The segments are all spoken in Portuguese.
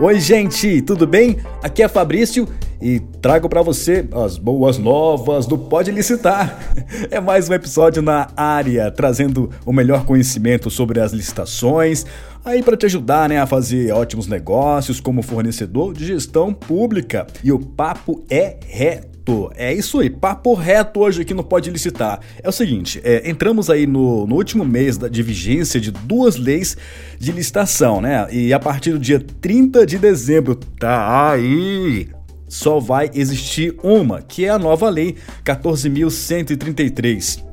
Oi, gente, tudo bem? Aqui é Fabrício e trago para você as boas novas do Pode Licitar. É mais um episódio na área, trazendo o melhor conhecimento sobre as licitações, aí para te ajudar né, a fazer ótimos negócios como fornecedor de gestão pública. E o papo é reto. É isso aí, papo reto hoje aqui no Pode Licitar. É o seguinte, é, entramos aí no, no último mês da, de vigência de duas leis de licitação, né? E a partir do dia 30 de dezembro, tá aí, só vai existir uma, que é a nova lei 14.133.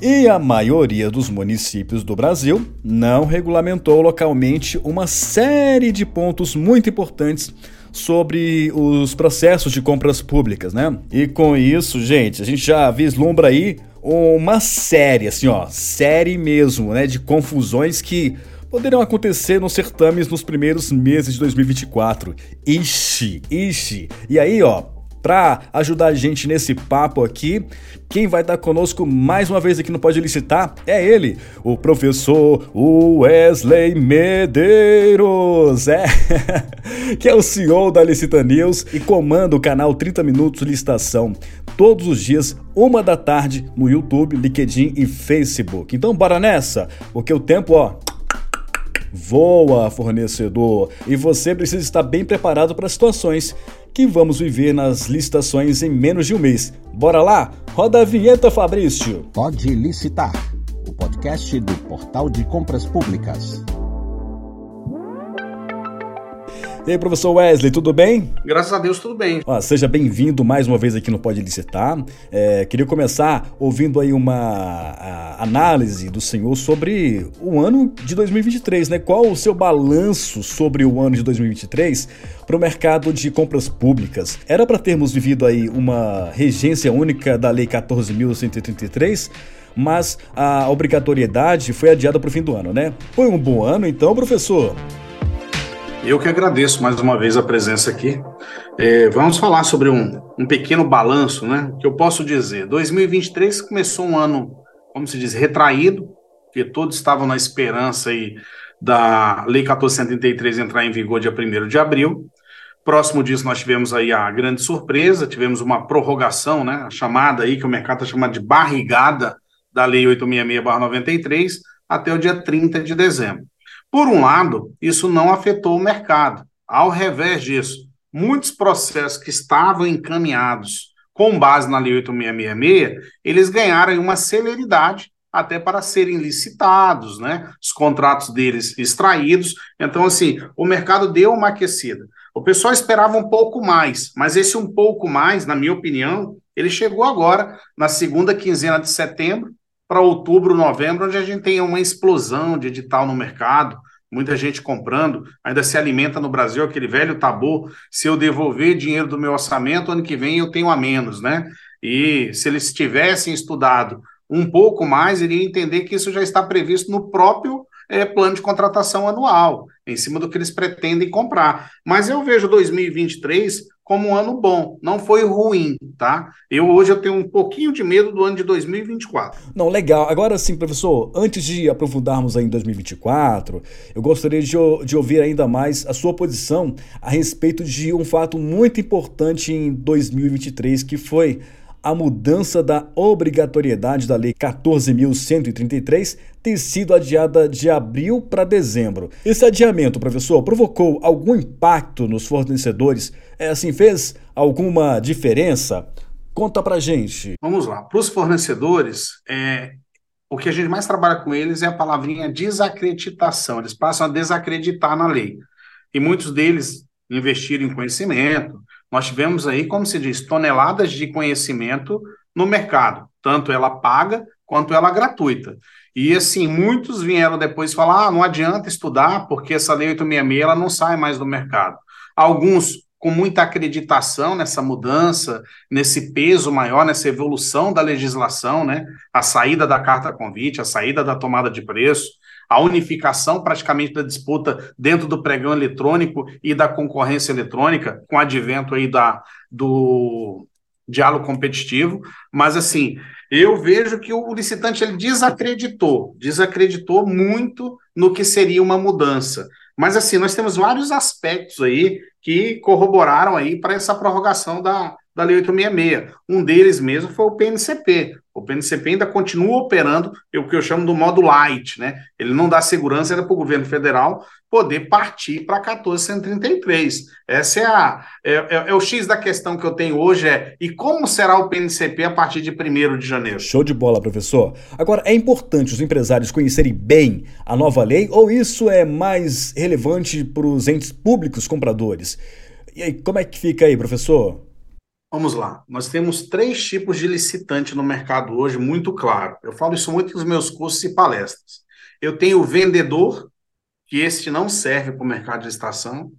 E a maioria dos municípios do Brasil não regulamentou localmente uma série de pontos muito importantes sobre os processos de compras públicas, né? E com isso, gente, a gente já vislumbra aí uma série, assim, ó, série mesmo, né, de confusões que poderão acontecer nos certames nos primeiros meses de 2024. Ixi, ixi. E aí, ó, para ajudar a gente nesse papo aqui, quem vai estar conosco mais uma vez aqui no Pode Licitar é ele, o professor Wesley Medeiros, é, que é o CEO da Licita News e comanda o canal 30 Minutos Licitação, todos os dias, uma da tarde, no YouTube, LinkedIn e Facebook. Então bora nessa, porque o tempo, ó, voa, fornecedor, e você precisa estar bem preparado para situações que vamos viver nas licitações em menos de um mês. Bora lá? Roda a vinheta, Fabrício! Pode licitar o podcast do Portal de Compras Públicas. E aí, professor Wesley, tudo bem? Graças a Deus, tudo bem. Ó, seja bem-vindo mais uma vez aqui no Pode Licitar. É, queria começar ouvindo aí uma análise do senhor sobre o ano de 2023, né? Qual o seu balanço sobre o ano de 2023 para o mercado de compras públicas? Era para termos vivido aí uma regência única da Lei 14.133, mas a obrigatoriedade foi adiada para o fim do ano, né? Foi um bom ano, então, professor? Eu que agradeço mais uma vez a presença aqui. É, vamos falar sobre um, um pequeno balanço, né? Que eu posso dizer. 2023 começou um ano, como se diz, retraído, porque todos estavam na esperança aí da Lei 1473 entrar em vigor dia 1 de abril. Próximo disso, nós tivemos aí a grande surpresa, tivemos uma prorrogação, né? A chamada aí, que o mercado está chamando de barrigada da Lei 866-93, até o dia 30 de dezembro. Por um lado, isso não afetou o mercado. Ao revés disso, muitos processos que estavam encaminhados com base na Lei 8666, eles ganharam uma celeridade até para serem licitados, né? Os contratos deles extraídos. Então, assim, o mercado deu uma aquecida. O pessoal esperava um pouco mais, mas esse um pouco mais, na minha opinião, ele chegou agora, na segunda quinzena de setembro, para outubro, novembro, onde a gente tem uma explosão de edital no mercado, muita gente comprando, ainda se alimenta no Brasil aquele velho tabu, se eu devolver dinheiro do meu orçamento, ano que vem eu tenho a menos, né? E se eles tivessem estudado um pouco mais, iriam entender que isso já está previsto no próprio é, plano de contratação anual, em cima do que eles pretendem comprar. Mas eu vejo 2023 como um ano bom, não foi ruim, tá? Eu hoje eu tenho um pouquinho de medo do ano de 2024. Não, legal. Agora sim, professor, antes de aprofundarmos aí em 2024, eu gostaria de, de ouvir ainda mais a sua posição a respeito de um fato muito importante em 2023, que foi a mudança da obrigatoriedade da Lei 14.133 ter sido adiada de abril para dezembro. Esse adiamento, professor, provocou algum impacto nos fornecedores? É assim, fez alguma diferença? Conta pra gente. Vamos lá. Para os fornecedores, é, o que a gente mais trabalha com eles é a palavrinha desacreditação. Eles passam a desacreditar na lei. E muitos deles investiram em conhecimento, nós tivemos aí, como se diz, toneladas de conhecimento no mercado, tanto ela paga quanto ela gratuita. E assim, muitos vieram depois falar: ah, não adianta estudar, porque essa lei 866 ela não sai mais do mercado. Alguns com muita acreditação nessa mudança, nesse peso maior, nessa evolução da legislação, né? A saída da carta convite, a saída da tomada de preço, a unificação praticamente da disputa dentro do pregão eletrônico e da concorrência eletrônica, com o advento aí da, do diálogo competitivo, mas assim, eu vejo que o licitante ele desacreditou, desacreditou muito no que seria uma mudança. Mas assim, nós temos vários aspectos aí que corroboraram aí para essa prorrogação da, da Lei 866. Um deles mesmo foi o PNCP. O PNCP ainda continua operando o que eu chamo do modo light, né? Ele não dá segurança para o governo federal poder partir para 1433. Essa é, a, é, é, é, o X da questão que eu tenho hoje, é e como será o PNCP a partir de 1 de janeiro? Show de bola, professor. Agora, é importante os empresários conhecerem bem a nova lei ou isso é mais relevante para os entes públicos compradores? E aí, como é que fica aí, professor? Vamos lá. Nós temos três tipos de licitante no mercado hoje, muito claro. Eu falo isso muito nos meus cursos e palestras. Eu tenho o vendedor, que este não serve para o mercado de licitação.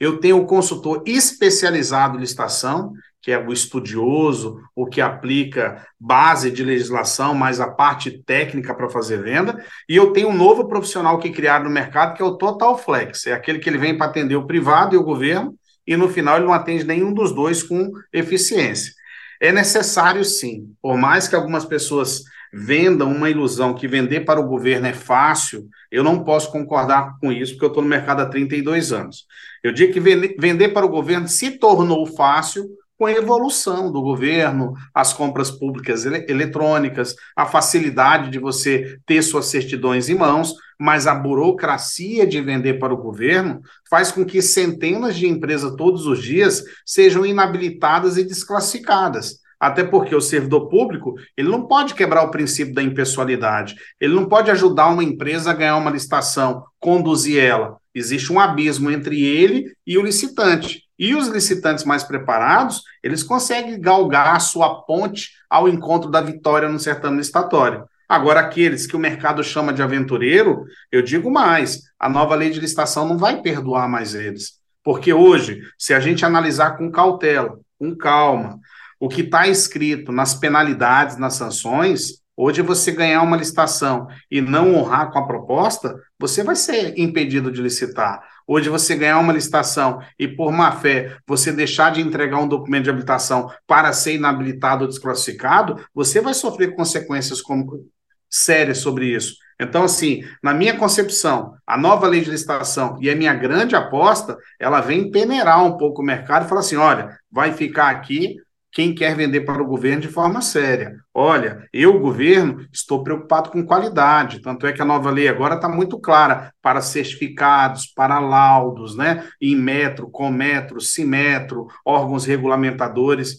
Eu tenho o consultor especializado em licitação, que é o estudioso, o que aplica base de legislação, mais a parte técnica para fazer venda. E eu tenho um novo profissional que criaram no mercado, que é o Total Flex. É aquele que ele vem para atender o privado e o governo e no final ele não atende nenhum dos dois com eficiência. É necessário sim, por mais que algumas pessoas vendam uma ilusão que vender para o governo é fácil, eu não posso concordar com isso, porque eu estou no mercado há 32 anos. Eu digo que vender para o governo se tornou fácil com a evolução do governo, as compras públicas ele eletrônicas, a facilidade de você ter suas certidões em mãos, mas a burocracia de vender para o governo faz com que centenas de empresas todos os dias sejam inabilitadas e desclassificadas. Até porque o servidor público, ele não pode quebrar o princípio da impessoalidade. Ele não pode ajudar uma empresa a ganhar uma licitação, conduzir ela. Existe um abismo entre ele e o licitante. E os licitantes mais preparados, eles conseguem galgar a sua ponte ao encontro da vitória no certame licitatório. Agora, aqueles que o mercado chama de aventureiro, eu digo mais: a nova lei de licitação não vai perdoar mais eles. Porque hoje, se a gente analisar com cautela, com calma, o que está escrito nas penalidades, nas sanções, hoje você ganhar uma licitação e não honrar com a proposta, você vai ser impedido de licitar. Hoje você ganhar uma licitação e por má fé você deixar de entregar um documento de habilitação para ser inabilitado ou desclassificado, você vai sofrer consequências como, sérias sobre isso. Então, assim, na minha concepção, a nova lei de licitação e a minha grande aposta, ela vem peneirar um pouco o mercado e falar assim: olha, vai ficar aqui quem quer vender para o governo de forma séria. Olha, eu, governo, estou preocupado com qualidade, tanto é que a nova lei agora está muito clara para certificados, para laudos, né? Em metro, com metro, simetro, órgãos regulamentadores.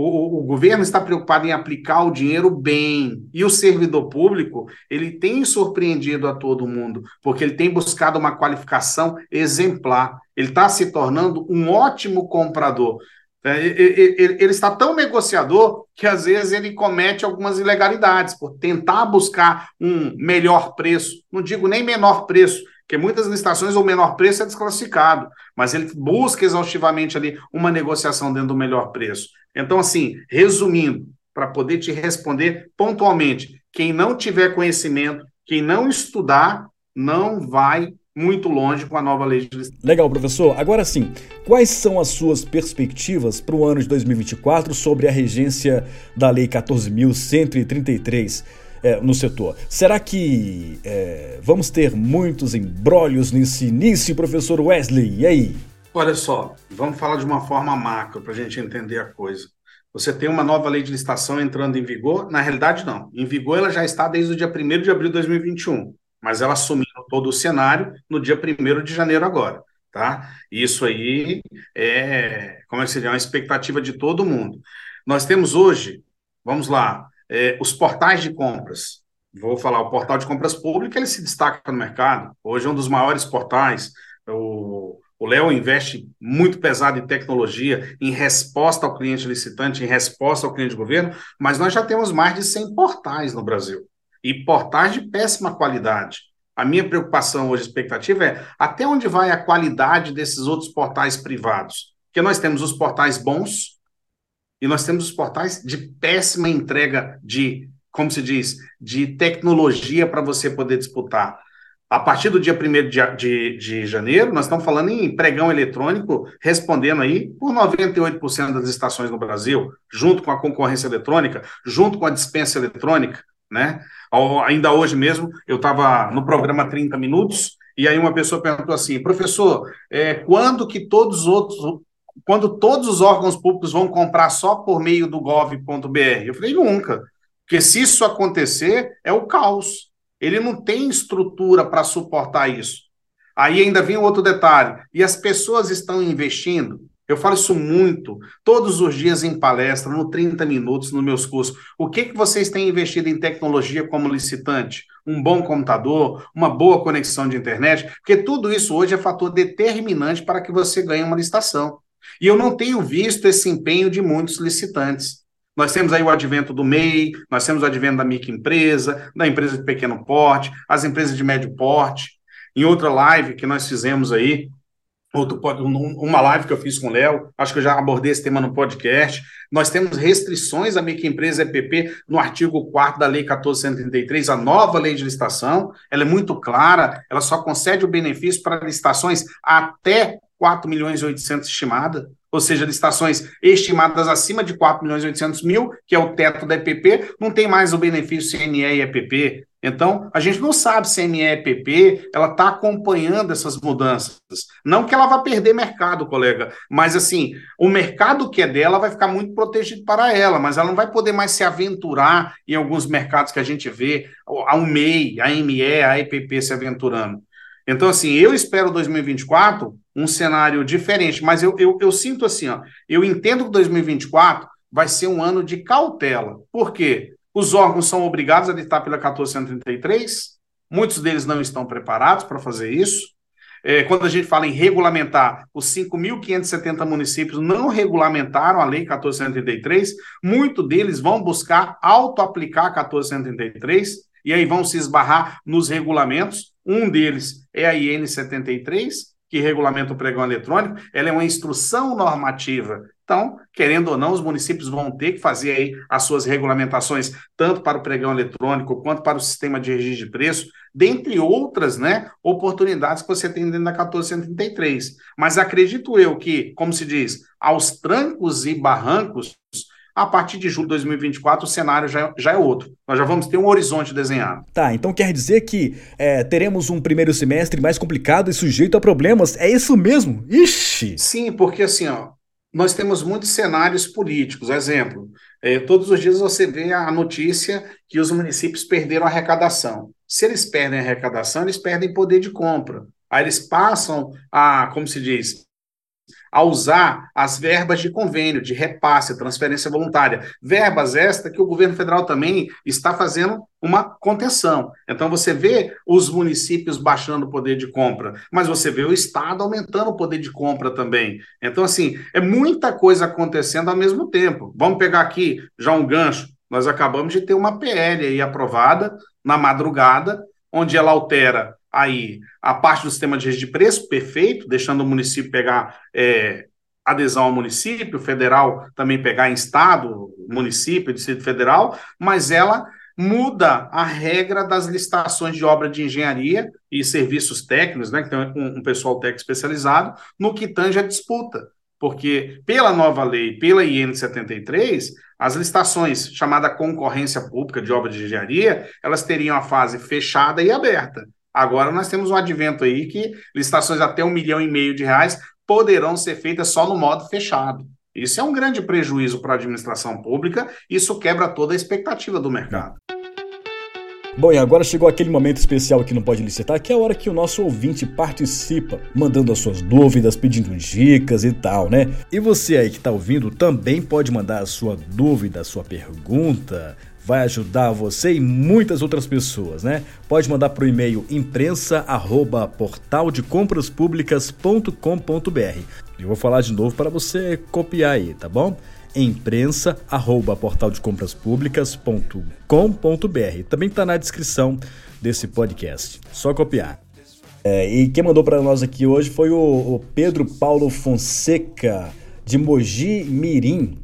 O, o, governo está preocupado em aplicar o dinheiro bem. E o servidor público, ele tem surpreendido a todo mundo, porque ele tem buscado uma qualificação exemplar. Ele está se tornando um ótimo comprador. É, ele está tão negociador que às vezes ele comete algumas ilegalidades por tentar buscar um melhor preço. Não digo nem menor preço, porque muitas licitações o menor preço é desclassificado, mas ele busca exaustivamente ali uma negociação dentro do melhor preço. Então, assim, resumindo, para poder te responder pontualmente, quem não tiver conhecimento, quem não estudar, não vai muito longe com a nova lei de licitação. Legal, professor. Agora sim, quais são as suas perspectivas para o ano de 2024 sobre a regência da Lei 14.133 é, no setor? Será que é, vamos ter muitos embrólios nesse início, professor Wesley? E aí? Olha só, vamos falar de uma forma macro para a gente entender a coisa. Você tem uma nova lei de licitação entrando em vigor? Na realidade, não. Em vigor, ela já está desde o dia 1 de abril de 2021 mas ela assumiu todo o cenário no dia 1 de janeiro agora, tá? Isso aí é, como é que seria, uma expectativa de todo mundo. Nós temos hoje, vamos lá, é, os portais de compras. Vou falar, o portal de compras públicas, ele se destaca no mercado. Hoje é um dos maiores portais. O Léo investe muito pesado em tecnologia, em resposta ao cliente licitante, em resposta ao cliente de governo, mas nós já temos mais de 100 portais no Brasil e portais de péssima qualidade. A minha preocupação hoje, expectativa é até onde vai a qualidade desses outros portais privados? Porque nós temos os portais bons e nós temos os portais de péssima entrega de, como se diz, de tecnologia para você poder disputar. A partir do dia 1 de, de, de, janeiro, nós estamos falando em pregão eletrônico, respondendo aí por 98% das estações no Brasil, junto com a concorrência eletrônica, junto com a dispensa eletrônica, né? Ainda hoje mesmo, eu estava no programa 30 Minutos E aí uma pessoa perguntou assim, professor, é, quando que todos os outros, quando todos os órgãos públicos vão comprar só por meio do gov.br? Eu falei, nunca. Porque se isso acontecer, é o caos. Ele não tem estrutura para suportar isso. Aí ainda vem outro detalhe. E as pessoas estão investindo? Eu falo isso muito, todos os dias em palestra, no 30 minutos, nos meus cursos. O que, que vocês têm investido em tecnologia como licitante? Um bom computador, uma boa conexão de internet? Porque tudo isso hoje é fator determinante para que você ganhe uma licitação. E eu não tenho visto esse empenho de muitos licitantes. Nós temos aí o advento do MEI, nós temos o advento da microempresa, da empresa de pequeno porte, as empresas de médio porte. Em outra live que nós fizemos aí, outro, uma live que eu fiz com o Léo, acho que eu já abordei esse tema no podcast. Nós temos restrições à microempresa EPP no artigo 4 da Lei 1433, a nova lei de licitação. Ela é muito clara, ela só concede o benefício para licitações até 4 milhões e 800 estimada, ou seja, licitações estimadas acima de 4 milhões e 800 mil, que é o teto da EPP, não tem mais o benefício CNE e EPP. Então, a gente não sabe se a MEPP ela está acompanhando essas mudanças. Não que ela vá perder mercado, colega, mas assim, o mercado que é dela vai ficar muito protegido para ela, mas ela não vai poder mais se aventurar em alguns mercados que a gente vê, a UMEI, a ME, a EPP se aventurando. Então, assim, eu espero 2024 um cenário diferente, mas eu, eu, eu sinto assim, ó, eu entendo que 2024 vai ser um ano de cautela. Por quê? Os órgãos são obrigados a editar pela 1433, muitos deles não estão preparados para fazer isso. É, quando a gente fala em regulamentar, os 5.570 municípios não regulamentaram a Lei 1433, muitos deles vão buscar auto-aplicar a 1433, e aí vão se esbarrar nos regulamentos. Um deles é a IN 73, que regulamenta o pregão eletrônico, ela é uma instrução normativa então, querendo ou não, os municípios vão ter que fazer aí as suas regulamentações, tanto para o pregão eletrônico quanto para o sistema de registro de preço, dentre outras né, oportunidades que você tem dentro da 1433. Mas acredito eu que, como se diz, aos trancos e barrancos, a partir de julho de 2024 o cenário já, já é outro. Nós já vamos ter um horizonte desenhado. Tá, então quer dizer que é, teremos um primeiro semestre mais complicado e sujeito a problemas? É isso mesmo? Ixi! Sim, porque assim, ó, nós temos muitos cenários políticos. Exemplo, é, todos os dias você vê a notícia que os municípios perderam a arrecadação. Se eles perdem a arrecadação, eles perdem poder de compra. Aí eles passam a, como se diz, a usar as verbas de convênio, de repasse, transferência voluntária. Verbas esta que o governo federal também está fazendo uma contenção. Então você vê os municípios baixando o poder de compra, mas você vê o Estado aumentando o poder de compra também. Então, assim, é muita coisa acontecendo ao mesmo tempo. Vamos pegar aqui já um gancho. Nós acabamos de ter uma PL aí aprovada na madrugada, onde ela altera aí a parte do sistema de registro de preço, perfeito, deixando o município pegar é, adesão ao município, federal também pegar em estado, município, Distrito Federal, mas ela muda a regra das licitações de obra de engenharia e serviços técnicos, né, que tem um, um pessoal técnico especializado, no que tange a disputa. Porque, pela nova lei, pela IN 73, as licitações chamada concorrência pública de obra de engenharia, elas teriam a fase fechada e aberta. Agora nós temos um advento aí que licitações até um milhão e meio de reais poderão ser feitas só no modo fechado. Isso é um grande prejuízo para a administração pública, isso quebra toda a expectativa do mercado. Bom, e agora chegou aquele momento especial que não pode licitar, que é a hora que o nosso ouvinte participa, mandando as suas dúvidas, pedindo dicas e tal, né? E você aí que está ouvindo também pode mandar a sua dúvida, a sua pergunta, vai ajudar você e muitas outras pessoas, né? Pode mandar para o e-mail imprensa@portaldecompraspublicas.com.br. Eu vou falar de novo para você copiar aí, tá bom? imprensa@portaldecompraspublicas.com.br. Também está na descrição desse podcast. Só copiar. É, e quem mandou para nós aqui hoje foi o, o Pedro Paulo Fonseca de Mogi Mirim,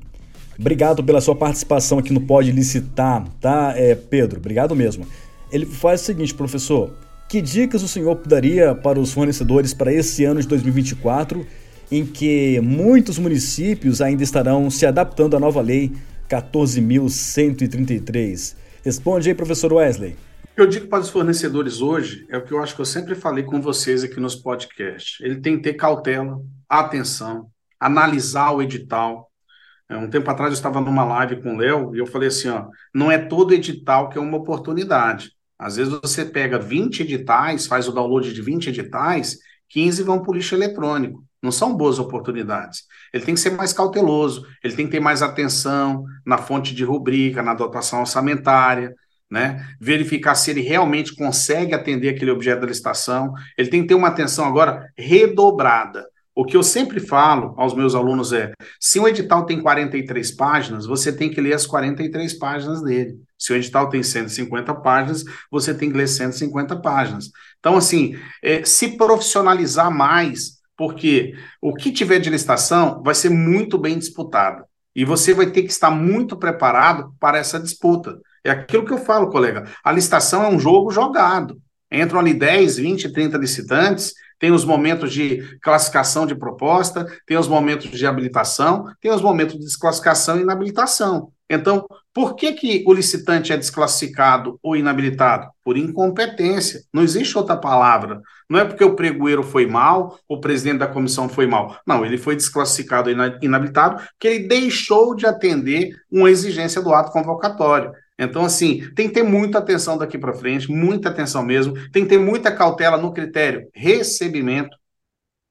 Obrigado pela sua participação aqui no Pode Licitar, tá, é, Pedro? Obrigado mesmo. Ele faz o seguinte, professor: que dicas o senhor daria para os fornecedores para esse ano de 2024, em que muitos municípios ainda estarão se adaptando à nova lei 14.133? Responde aí, professor Wesley. que eu digo para os fornecedores hoje é o que eu acho que eu sempre falei com vocês aqui nos podcasts. Ele tem que ter cautela, atenção, analisar o edital. É, um tempo atrás eu estava numa live com o Léo e eu falei assim: ó, não é todo edital que é uma oportunidade. Às vezes você pega 20 editais, faz o download de 20 editais, 15 vão para o lixo eletrônico. Não são boas oportunidades. Ele tem que ser mais cauteloso, ele tem que ter mais atenção na fonte de rubrica, na dotação orçamentária, né? Verificar se ele realmente consegue atender aquele objeto da licitação. Ele tem que ter uma atenção agora redobrada. O que eu sempre falo aos meus alunos é: se um edital tem 43 páginas, você tem que ler as 43 páginas dele. Se o edital tem 150 páginas, você tem que ler 150 páginas. Então, assim, é, se profissionalizar mais, porque o que tiver de licitação vai ser muito bem disputado. E você vai ter que estar muito preparado para essa disputa. É aquilo que eu falo, colega. A licitação é um jogo jogado. Entram ali 10, 20, 30 licitantes, tem os momentos de classificação de proposta, tem os momentos de habilitação, tem os momentos de desclassificação e inabilitação. Então, por que, que o licitante é desclassificado ou inabilitado? Por incompetência. Não existe outra palavra. Não é porque o pregoeiro foi mal, o presidente da comissão foi mal. Não, ele foi desclassificado e inabilitado porque ele deixou de atender uma exigência do ato convocatório. Então, assim, tem que ter muita atenção daqui para frente, muita atenção mesmo. Tem que ter muita cautela no critério recebimento,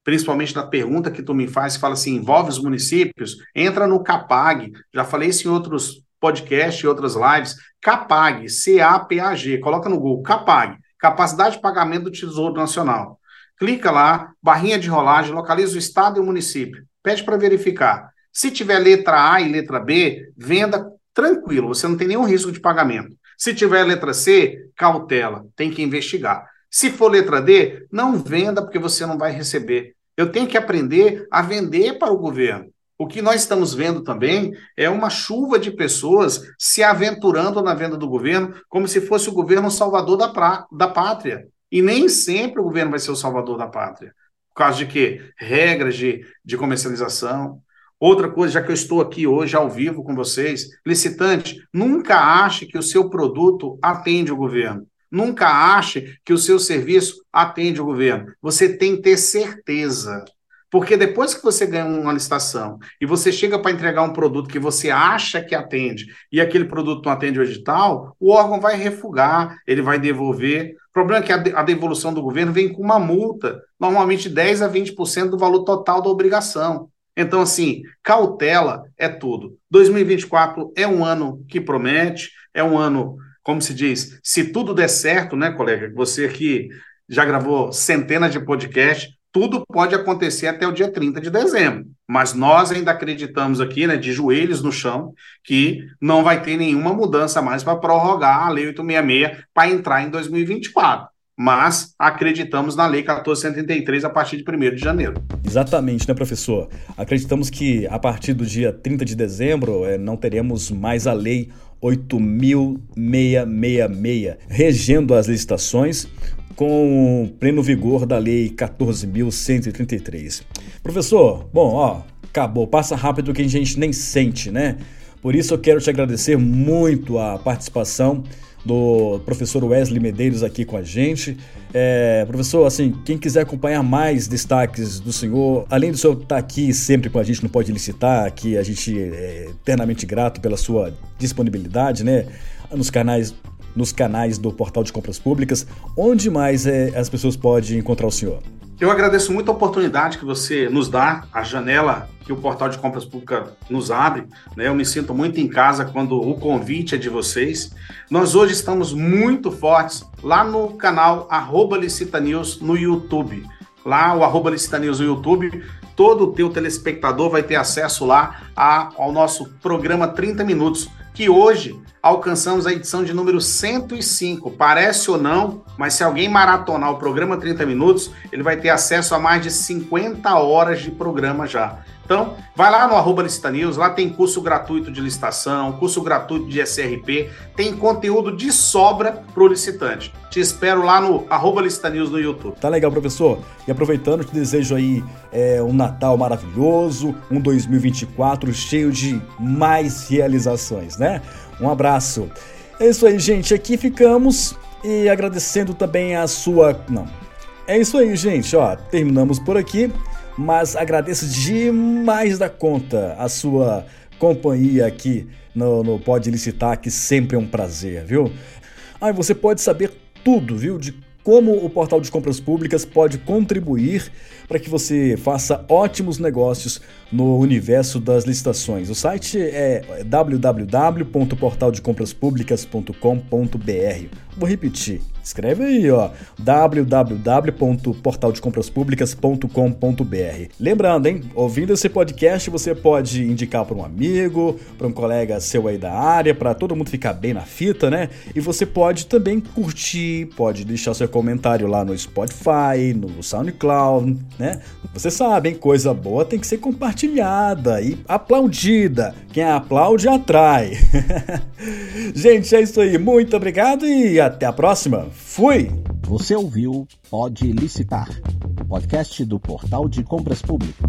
principalmente da pergunta que tu me faz, fala assim, envolve os municípios, entra no CAPAG. Já falei isso em outros podcasts e outras lives. CAPAG, C-A-P-A-G. Coloca no Google, CAPAG, Capacidade de Pagamento do Tesouro Nacional. Clica lá, barrinha de rolagem, localiza o estado e o município. Pede para verificar. Se tiver letra A e letra B, venda tranquilo, você não tem nenhum risco de pagamento. Se tiver letra C, cautela, tem que investigar. Se for letra D, não venda porque você não vai receber. Eu tenho que aprender a vender para o governo. O que nós estamos vendo também é uma chuva de pessoas se aventurando na venda do governo como se fosse o governo salvador da, pra, da pátria. E nem sempre o governo vai ser o salvador da pátria. Por causa de quê? Regras de, de comercialização, Outra coisa, já que eu estou aqui hoje ao vivo com vocês, licitante, nunca ache que o seu produto atende o governo. Nunca ache que o seu serviço atende o governo. Você tem que ter certeza. Porque depois que você ganha uma licitação e você chega para entregar um produto que você acha que atende e aquele produto não atende o edital, o órgão vai refugar, ele vai devolver. O problema é que a devolução do governo vem com uma multa, normalmente 10 a 20% do valor total da obrigação. Então, assim, cautela é tudo. 2024 é um ano que promete, é um ano, como se diz, se tudo der certo, né, colega? Você que já gravou centenas de podcasts, tudo pode acontecer até o dia 30 de dezembro. Mas nós ainda acreditamos aqui, né, de joelhos no chão, que não vai ter nenhuma mudança mais para prorrogar a Lei 866 para entrar em 2024 mas acreditamos na Lei 1433 a partir de 1 de janeiro. Exatamente, né, professor? Acreditamos que a partir do dia 30 de dezembro é, não teremos mais a Lei 8.666 regendo as licitações com pleno vigor da Lei 14.133. Professor, bom, ó, acabou, passa rápido que a gente nem sente, né? Por isso eu quero te agradecer muito a participação do professor Wesley Medeiros aqui com a gente. É, professor, assim, quem quiser acompanhar mais destaques do senhor, além do senhor estar tá aqui sempre com a gente, não pode licitar, aqui a gente é eternamente grato pela sua disponibilidade, né? Nos canais, nos canais do Portal de Compras Públicas, onde mais é, as pessoas podem encontrar o senhor? Eu agradeço muito a oportunidade que você nos dá, a janela que o Portal de Compras Públicas nos abre. Né? Eu me sinto muito em casa quando o convite é de vocês. Nós hoje estamos muito fortes lá no canal arroba Licita News no YouTube. Lá, o arroba Licita News no YouTube, todo o teu telespectador vai ter acesso lá ao nosso programa 30 Minutos, que hoje alcançamos a edição de número 105. Parece ou não, mas se alguém maratonar o programa 30 minutos, ele vai ter acesso a mais de 50 horas de programa já. Então, vai lá no arroba Licita News, lá tem curso gratuito de licitação, curso gratuito de SRP, tem conteúdo de sobra para o licitante. Te espero lá no arroba Licita News no YouTube. Tá legal, professor. E aproveitando, te desejo aí é, um Natal maravilhoso, um 2024 cheio de mais realizações, né? Um abraço. É isso aí, gente. Aqui ficamos E agradecendo também a sua. Não. É isso aí, gente. Ó, terminamos por aqui. Mas agradeço demais da conta a sua companhia aqui no, no Pode Licitar, que sempre é um prazer, viu? Aí você pode saber tudo, viu? De como o portal de compras públicas pode contribuir para que você faça ótimos negócios no universo das licitações. O site é www.portaldecompraspublicas.com.br. Vou repetir. Escreve aí, ó, www.portaldecompraspublicas.com.br. Lembrando, hein, ouvindo esse podcast, você pode indicar para um amigo, para um colega seu aí da área, para todo mundo ficar bem na fita, né? E você pode também curtir, pode deixar seu comentário lá no Spotify, no SoundCloud, né? Você sabe, hein, coisa boa tem que ser compartilhada e aplaudida. Quem aplaude atrai. Gente, é isso aí. Muito obrigado e até a próxima. Fui! Você ouviu Pode Licitar, podcast do Portal de Compras Públicas.